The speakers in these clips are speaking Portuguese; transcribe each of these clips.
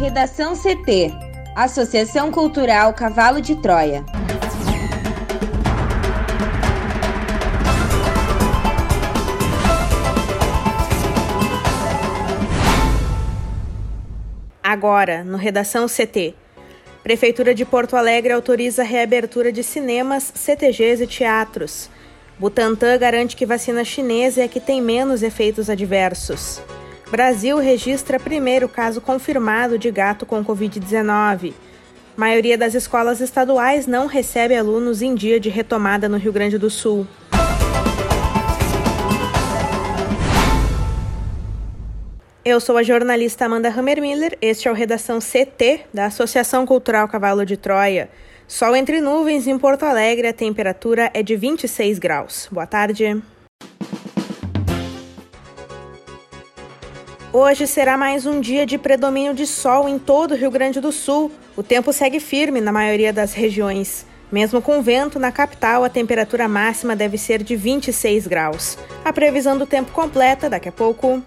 Redação CT Associação Cultural Cavalo de Troia. Agora, no Redação CT. Prefeitura de Porto Alegre autoriza a reabertura de cinemas, CTGs e teatros. Butantan garante que vacina chinesa é a que tem menos efeitos adversos. Brasil registra primeiro caso confirmado de gato com Covid-19. Maioria das escolas estaduais não recebe alunos em dia de retomada no Rio Grande do Sul. Eu sou a jornalista Amanda Hammermiller, este é o Redação CT da Associação Cultural Cavalo de Troia. Sol entre nuvens em Porto Alegre, a temperatura é de 26 graus. Boa tarde. Hoje será mais um dia de predomínio de sol em todo o Rio Grande do Sul. O tempo segue firme na maioria das regiões. Mesmo com vento, na capital a temperatura máxima deve ser de 26 graus. A previsão do tempo completa daqui a pouco.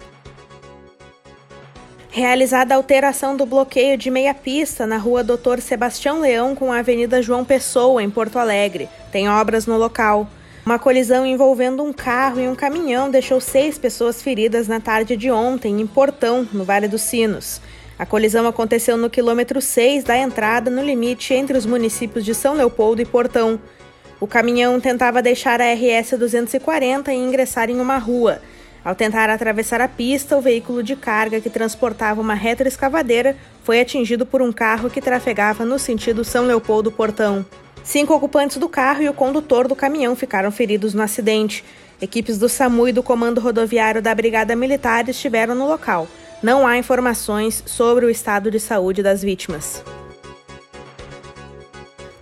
Realizada a alteração do bloqueio de meia pista na rua Doutor Sebastião Leão com a Avenida João Pessoa, em Porto Alegre. Tem obras no local. Uma colisão envolvendo um carro e um caminhão deixou seis pessoas feridas na tarde de ontem, em Portão, no Vale dos Sinos. A colisão aconteceu no quilômetro 6 da entrada, no limite entre os municípios de São Leopoldo e Portão. O caminhão tentava deixar a RS 240 e ingressar em uma rua. Ao tentar atravessar a pista, o veículo de carga que transportava uma retroescavadeira foi atingido por um carro que trafegava no sentido São Leopoldo-Portão. Cinco ocupantes do carro e o condutor do caminhão ficaram feridos no acidente. Equipes do SAMU e do Comando Rodoviário da Brigada Militar estiveram no local. Não há informações sobre o estado de saúde das vítimas.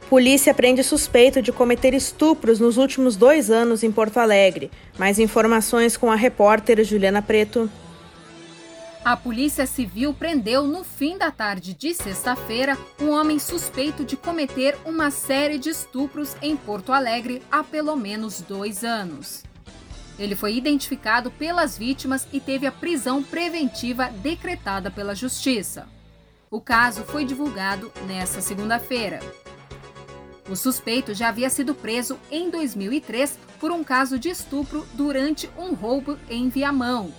Polícia prende suspeito de cometer estupros nos últimos dois anos em Porto Alegre. Mais informações com a repórter Juliana Preto. A Polícia Civil prendeu no fim da tarde de sexta-feira um homem suspeito de cometer uma série de estupros em Porto Alegre há pelo menos dois anos. Ele foi identificado pelas vítimas e teve a prisão preventiva decretada pela Justiça. O caso foi divulgado nesta segunda-feira. O suspeito já havia sido preso em 2003 por um caso de estupro durante um roubo em Viamão,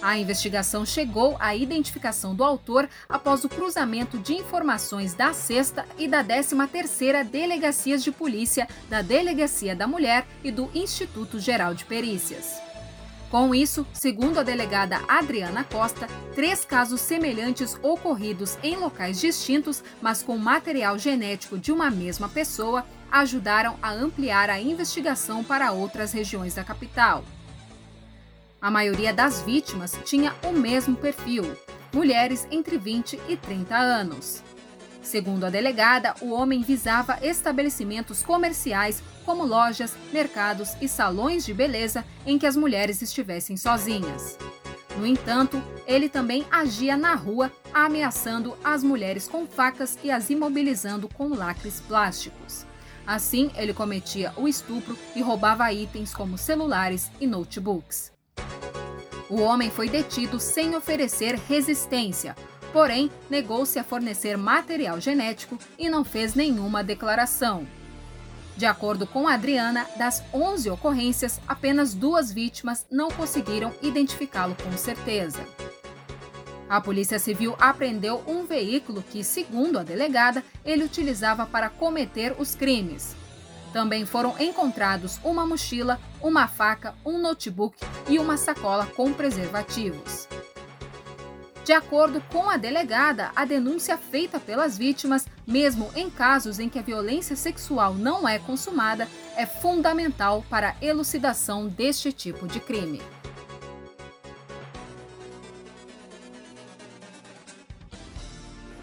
a investigação chegou à identificação do autor após o cruzamento de informações da sexta e da 13ª Delegacias de Polícia, da Delegacia da Mulher e do Instituto Geral de Perícias. Com isso, segundo a delegada Adriana Costa, três casos semelhantes ocorridos em locais distintos, mas com material genético de uma mesma pessoa, ajudaram a ampliar a investigação para outras regiões da capital. A maioria das vítimas tinha o mesmo perfil, mulheres entre 20 e 30 anos. Segundo a delegada, o homem visava estabelecimentos comerciais como lojas, mercados e salões de beleza em que as mulheres estivessem sozinhas. No entanto, ele também agia na rua, ameaçando as mulheres com facas e as imobilizando com lacres plásticos. Assim, ele cometia o estupro e roubava itens como celulares e notebooks. O homem foi detido sem oferecer resistência, porém negou-se a fornecer material genético e não fez nenhuma declaração. De acordo com Adriana, das 11 ocorrências, apenas duas vítimas não conseguiram identificá-lo com certeza. A Polícia Civil apreendeu um veículo que, segundo a delegada, ele utilizava para cometer os crimes. Também foram encontrados uma mochila, uma faca, um notebook e uma sacola com preservativos. De acordo com a delegada, a denúncia feita pelas vítimas, mesmo em casos em que a violência sexual não é consumada, é fundamental para a elucidação deste tipo de crime.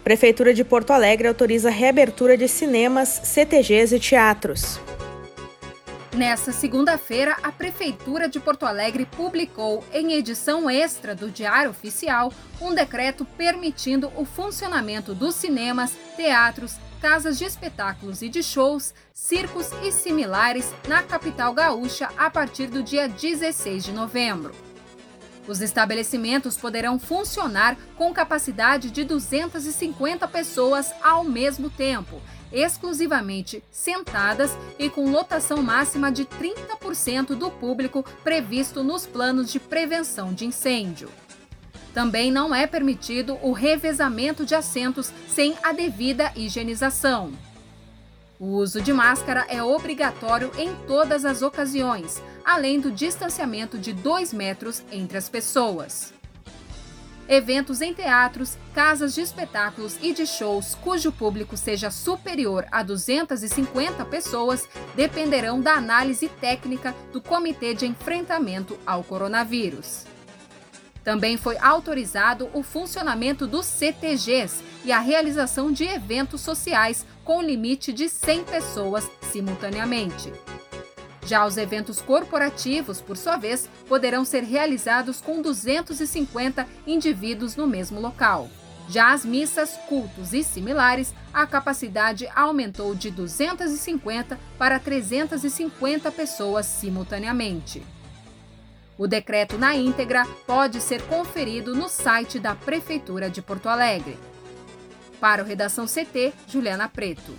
Prefeitura de Porto Alegre autoriza reabertura de cinemas, CTGs e teatros. Nessa segunda-feira, a Prefeitura de Porto Alegre publicou, em edição extra do Diário Oficial, um decreto permitindo o funcionamento dos cinemas, teatros, casas de espetáculos e de shows, circos e similares na capital gaúcha a partir do dia 16 de novembro. Os estabelecimentos poderão funcionar com capacidade de 250 pessoas ao mesmo tempo, exclusivamente sentadas e com lotação máxima de 30% do público previsto nos planos de prevenção de incêndio. Também não é permitido o revezamento de assentos sem a devida higienização. O uso de máscara é obrigatório em todas as ocasiões, além do distanciamento de 2 metros entre as pessoas. Eventos em teatros, casas de espetáculos e de shows cujo público seja superior a 250 pessoas dependerão da análise técnica do Comitê de Enfrentamento ao Coronavírus. Também foi autorizado o funcionamento dos CTGs e a realização de eventos sociais com limite de 100 pessoas simultaneamente. Já os eventos corporativos, por sua vez, poderão ser realizados com 250 indivíduos no mesmo local. Já as missas, cultos e similares, a capacidade aumentou de 250 para 350 pessoas simultaneamente. O decreto na íntegra pode ser conferido no site da Prefeitura de Porto Alegre. Para o Redação CT, Juliana Preto.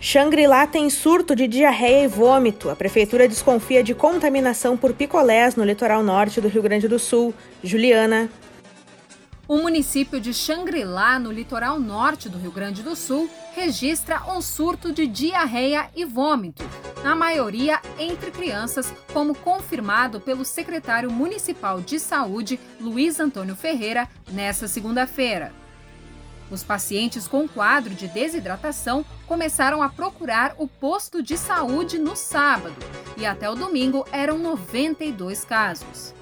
Xangri-Lá tem surto de diarreia e vômito. A prefeitura desconfia de contaminação por picolés no litoral norte do Rio Grande do Sul. Juliana. O município de Xangri-Lá, no litoral norte do Rio Grande do Sul, registra um surto de diarreia e vômito, na maioria entre crianças, como confirmado pelo secretário municipal de saúde, Luiz Antônio Ferreira, nesta segunda-feira. Os pacientes com quadro de desidratação começaram a procurar o posto de saúde no sábado e até o domingo eram 92 casos.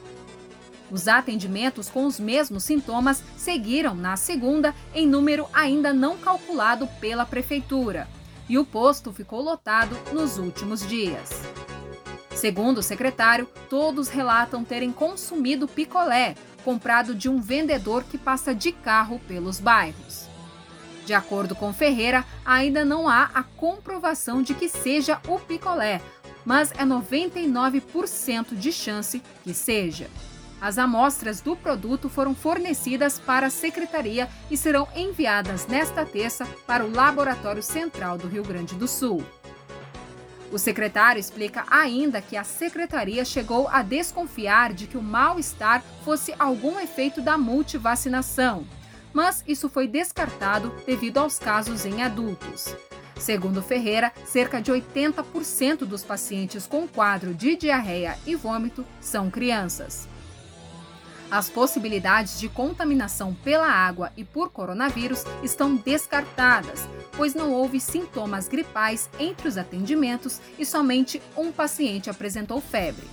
Os atendimentos com os mesmos sintomas seguiram na segunda, em número ainda não calculado pela Prefeitura, e o posto ficou lotado nos últimos dias. Segundo o secretário, todos relatam terem consumido picolé, comprado de um vendedor que passa de carro pelos bairros. De acordo com Ferreira, ainda não há a comprovação de que seja o picolé, mas é 99% de chance que seja. As amostras do produto foram fornecidas para a secretaria e serão enviadas nesta terça para o Laboratório Central do Rio Grande do Sul. O secretário explica ainda que a secretaria chegou a desconfiar de que o mal-estar fosse algum efeito da multivacinação, mas isso foi descartado devido aos casos em adultos. Segundo Ferreira, cerca de 80% dos pacientes com quadro de diarreia e vômito são crianças. As possibilidades de contaminação pela água e por coronavírus estão descartadas, pois não houve sintomas gripais entre os atendimentos e somente um paciente apresentou febre.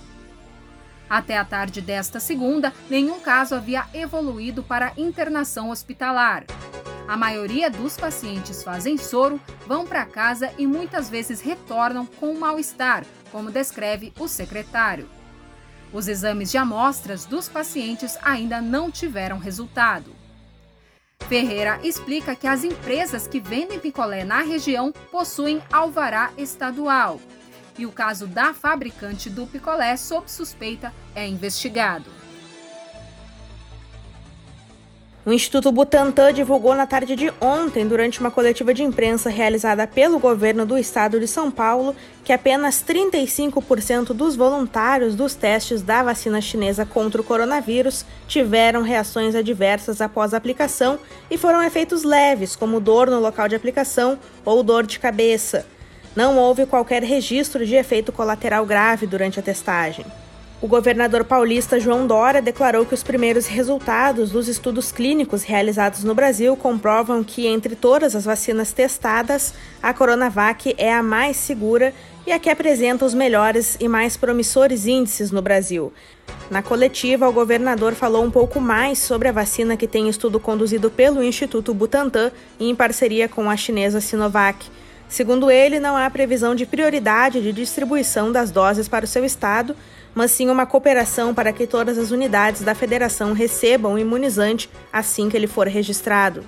Até a tarde desta segunda, nenhum caso havia evoluído para internação hospitalar. A maioria dos pacientes fazem soro, vão para casa e muitas vezes retornam com mal-estar, como descreve o secretário. Os exames de amostras dos pacientes ainda não tiveram resultado. Ferreira explica que as empresas que vendem picolé na região possuem alvará estadual e o caso da fabricante do picolé sob suspeita é investigado. O Instituto Butantan divulgou na tarde de ontem, durante uma coletiva de imprensa realizada pelo governo do estado de São Paulo, que apenas 35% dos voluntários dos testes da vacina chinesa contra o coronavírus tiveram reações adversas após a aplicação e foram efeitos leves, como dor no local de aplicação ou dor de cabeça. Não houve qualquer registro de efeito colateral grave durante a testagem. O governador paulista João Dória declarou que os primeiros resultados dos estudos clínicos realizados no Brasil comprovam que, entre todas as vacinas testadas, a Coronavac é a mais segura e a que apresenta os melhores e mais promissores índices no Brasil. Na coletiva, o governador falou um pouco mais sobre a vacina que tem estudo conduzido pelo Instituto Butantan em parceria com a chinesa Sinovac. Segundo ele, não há previsão de prioridade de distribuição das doses para o seu estado mas sim uma cooperação para que todas as unidades da federação recebam o imunizante assim que ele for registrado.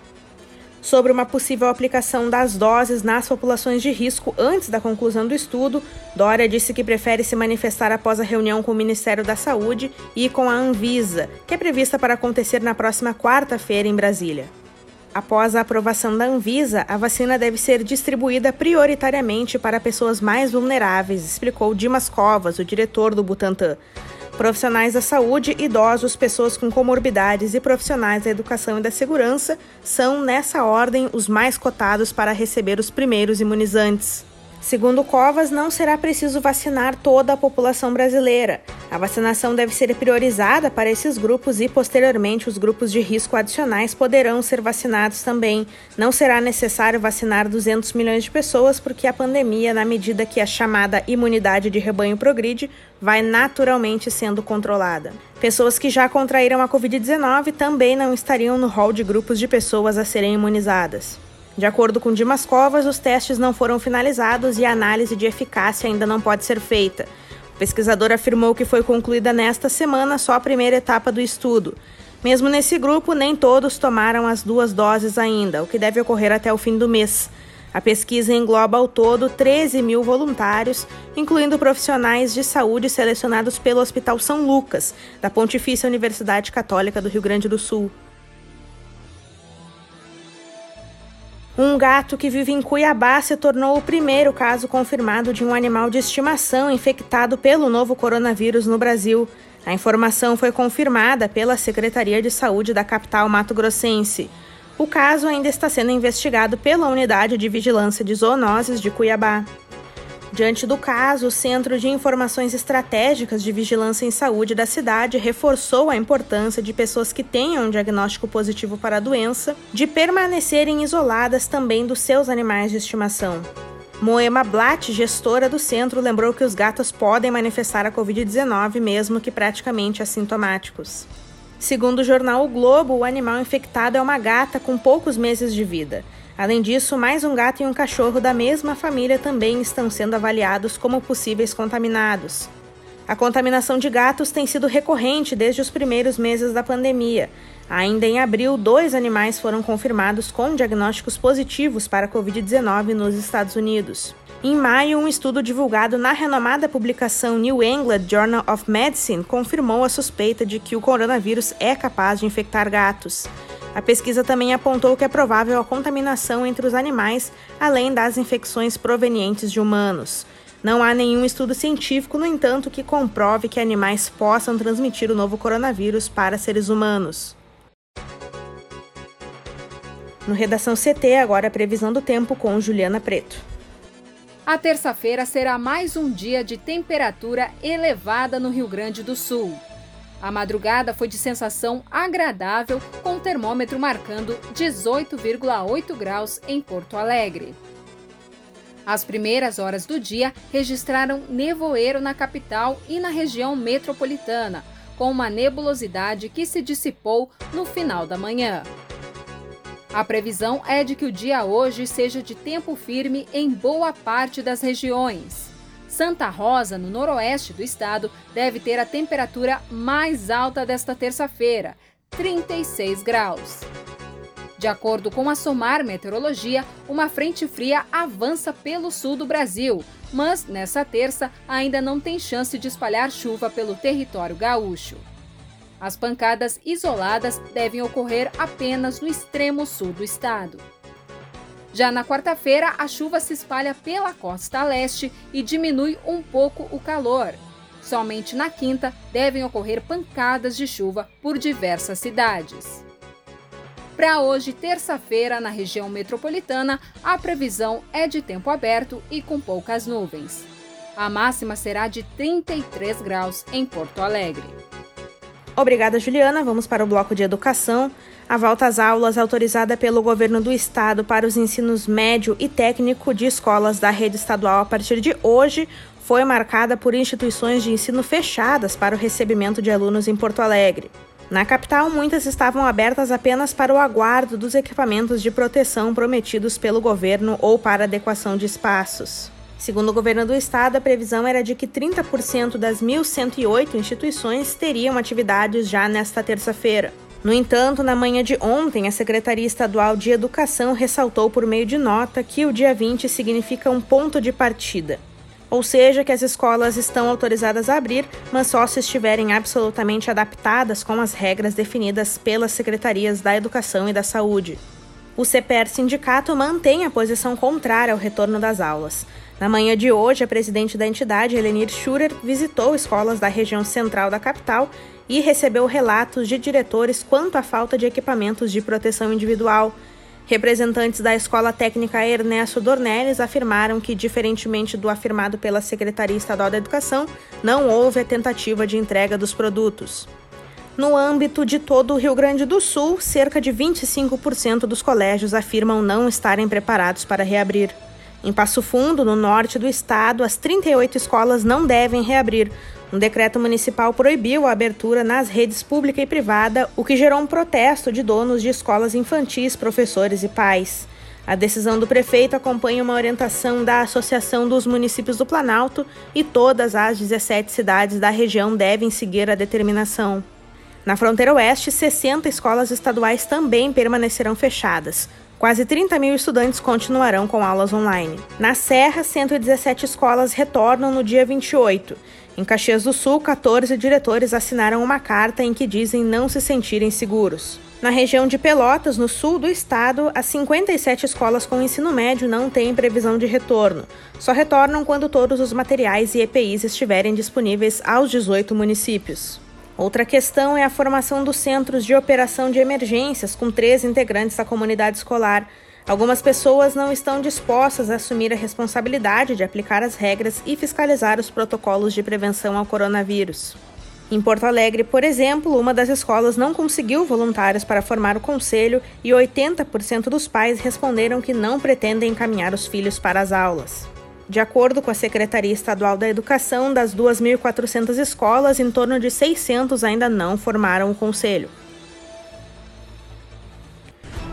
Sobre uma possível aplicação das doses nas populações de risco antes da conclusão do estudo, Dória disse que prefere se manifestar após a reunião com o Ministério da Saúde e com a Anvisa, que é prevista para acontecer na próxima quarta-feira em Brasília. Após a aprovação da Anvisa, a vacina deve ser distribuída prioritariamente para pessoas mais vulneráveis, explicou Dimas Covas, o diretor do Butantan. Profissionais da saúde, idosos, pessoas com comorbidades e profissionais da educação e da segurança são, nessa ordem, os mais cotados para receber os primeiros imunizantes. Segundo Covas, não será preciso vacinar toda a população brasileira. A vacinação deve ser priorizada para esses grupos e, posteriormente, os grupos de risco adicionais poderão ser vacinados também. Não será necessário vacinar 200 milhões de pessoas, porque a pandemia, na medida que a chamada imunidade de rebanho progride, vai naturalmente sendo controlada. Pessoas que já contraíram a Covid-19 também não estariam no rol de grupos de pessoas a serem imunizadas. De acordo com Dimas Covas, os testes não foram finalizados e a análise de eficácia ainda não pode ser feita. O pesquisador afirmou que foi concluída nesta semana só a primeira etapa do estudo. Mesmo nesse grupo, nem todos tomaram as duas doses ainda, o que deve ocorrer até o fim do mês. A pesquisa engloba ao todo 13 mil voluntários, incluindo profissionais de saúde selecionados pelo Hospital São Lucas, da Pontifícia Universidade Católica do Rio Grande do Sul. Um gato que vive em Cuiabá se tornou o primeiro caso confirmado de um animal de estimação infectado pelo novo coronavírus no Brasil. A informação foi confirmada pela Secretaria de Saúde da capital mato-grossense. O caso ainda está sendo investigado pela Unidade de Vigilância de Zoonoses de Cuiabá. Diante do caso, o Centro de Informações Estratégicas de Vigilância em Saúde da cidade reforçou a importância de pessoas que tenham um diagnóstico positivo para a doença de permanecerem isoladas também dos seus animais de estimação. Moema Blatt, gestora do centro, lembrou que os gatos podem manifestar a Covid-19 mesmo que praticamente assintomáticos. Segundo o jornal O Globo, o animal infectado é uma gata com poucos meses de vida. Além disso, mais um gato e um cachorro da mesma família também estão sendo avaliados como possíveis contaminados. A contaminação de gatos tem sido recorrente desde os primeiros meses da pandemia. Ainda em abril, dois animais foram confirmados com diagnósticos positivos para a Covid-19 nos Estados Unidos. Em maio, um estudo divulgado na renomada publicação New England Journal of Medicine confirmou a suspeita de que o coronavírus é capaz de infectar gatos. A pesquisa também apontou que é provável a contaminação entre os animais, além das infecções provenientes de humanos. Não há nenhum estudo científico, no entanto, que comprove que animais possam transmitir o novo coronavírus para seres humanos. No Redação CT, agora a previsão do tempo com Juliana Preto. A terça-feira será mais um dia de temperatura elevada no Rio Grande do Sul. A madrugada foi de sensação agradável, com o termômetro marcando 18,8 graus em Porto Alegre. As primeiras horas do dia registraram nevoeiro na capital e na região metropolitana, com uma nebulosidade que se dissipou no final da manhã. A previsão é de que o dia hoje seja de tempo firme em boa parte das regiões. Santa Rosa, no noroeste do estado, deve ter a temperatura mais alta desta terça-feira, 36 graus. De acordo com a Somar Meteorologia, uma frente fria avança pelo sul do Brasil, mas nessa terça ainda não tem chance de espalhar chuva pelo território gaúcho. As pancadas isoladas devem ocorrer apenas no extremo sul do estado. Já na quarta-feira, a chuva se espalha pela costa leste e diminui um pouco o calor. Somente na quinta devem ocorrer pancadas de chuva por diversas cidades. Para hoje, terça-feira, na região metropolitana, a previsão é de tempo aberto e com poucas nuvens. A máxima será de 33 graus em Porto Alegre. Obrigada, Juliana. Vamos para o bloco de educação. A volta às aulas, autorizada pelo governo do estado para os ensinos médio e técnico de escolas da rede estadual a partir de hoje, foi marcada por instituições de ensino fechadas para o recebimento de alunos em Porto Alegre. Na capital, muitas estavam abertas apenas para o aguardo dos equipamentos de proteção prometidos pelo governo ou para adequação de espaços. Segundo o governo do estado, a previsão era de que 30% das 1.108 instituições teriam atividades já nesta terça-feira. No entanto, na manhã de ontem, a Secretaria Estadual de Educação ressaltou por meio de nota que o dia 20 significa um ponto de partida. Ou seja, que as escolas estão autorizadas a abrir, mas só se estiverem absolutamente adaptadas com as regras definidas pelas secretarias da Educação e da Saúde. O CPR Sindicato mantém a posição contrária ao retorno das aulas. Na manhã de hoje, a presidente da entidade, Elenir Schurer, visitou escolas da região central da capital e recebeu relatos de diretores quanto à falta de equipamentos de proteção individual. Representantes da Escola Técnica Ernesto Dornelles afirmaram que, diferentemente do afirmado pela Secretaria Estadual da Educação, não houve a tentativa de entrega dos produtos. No âmbito de todo o Rio Grande do Sul, cerca de 25% dos colégios afirmam não estarem preparados para reabrir. Em Passo Fundo, no norte do estado, as 38 escolas não devem reabrir, um decreto municipal proibiu a abertura nas redes pública e privada, o que gerou um protesto de donos de escolas infantis, professores e pais. A decisão do prefeito acompanha uma orientação da Associação dos Municípios do Planalto e todas as 17 cidades da região devem seguir a determinação. Na fronteira oeste, 60 escolas estaduais também permanecerão fechadas. Quase 30 mil estudantes continuarão com aulas online. Na Serra, 117 escolas retornam no dia 28 em Caxias do Sul, 14 diretores assinaram uma carta em que dizem não se sentirem seguros. Na região de Pelotas, no sul do estado, as 57 escolas com ensino médio não têm previsão de retorno. Só retornam quando todos os materiais e EPIs estiverem disponíveis aos 18 municípios. Outra questão é a formação dos centros de operação de emergências, com três integrantes da comunidade escolar. Algumas pessoas não estão dispostas a assumir a responsabilidade de aplicar as regras e fiscalizar os protocolos de prevenção ao coronavírus. Em Porto Alegre, por exemplo, uma das escolas não conseguiu voluntários para formar o conselho e 80% dos pais responderam que não pretendem encaminhar os filhos para as aulas. De acordo com a Secretaria Estadual da Educação, das 2.400 escolas, em torno de 600 ainda não formaram o conselho.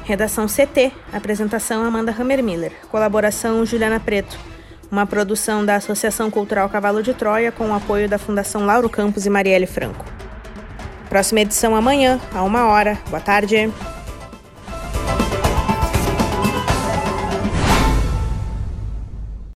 Redação CT. Apresentação Amanda Hammermiller. Colaboração Juliana Preto. Uma produção da Associação Cultural Cavalo de Troia com o apoio da Fundação Lauro Campos e Marielle Franco. Próxima edição amanhã, a uma hora. Boa tarde.